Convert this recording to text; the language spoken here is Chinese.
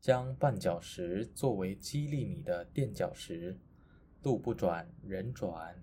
将绊脚石作为激励你的垫脚石。路不转人转。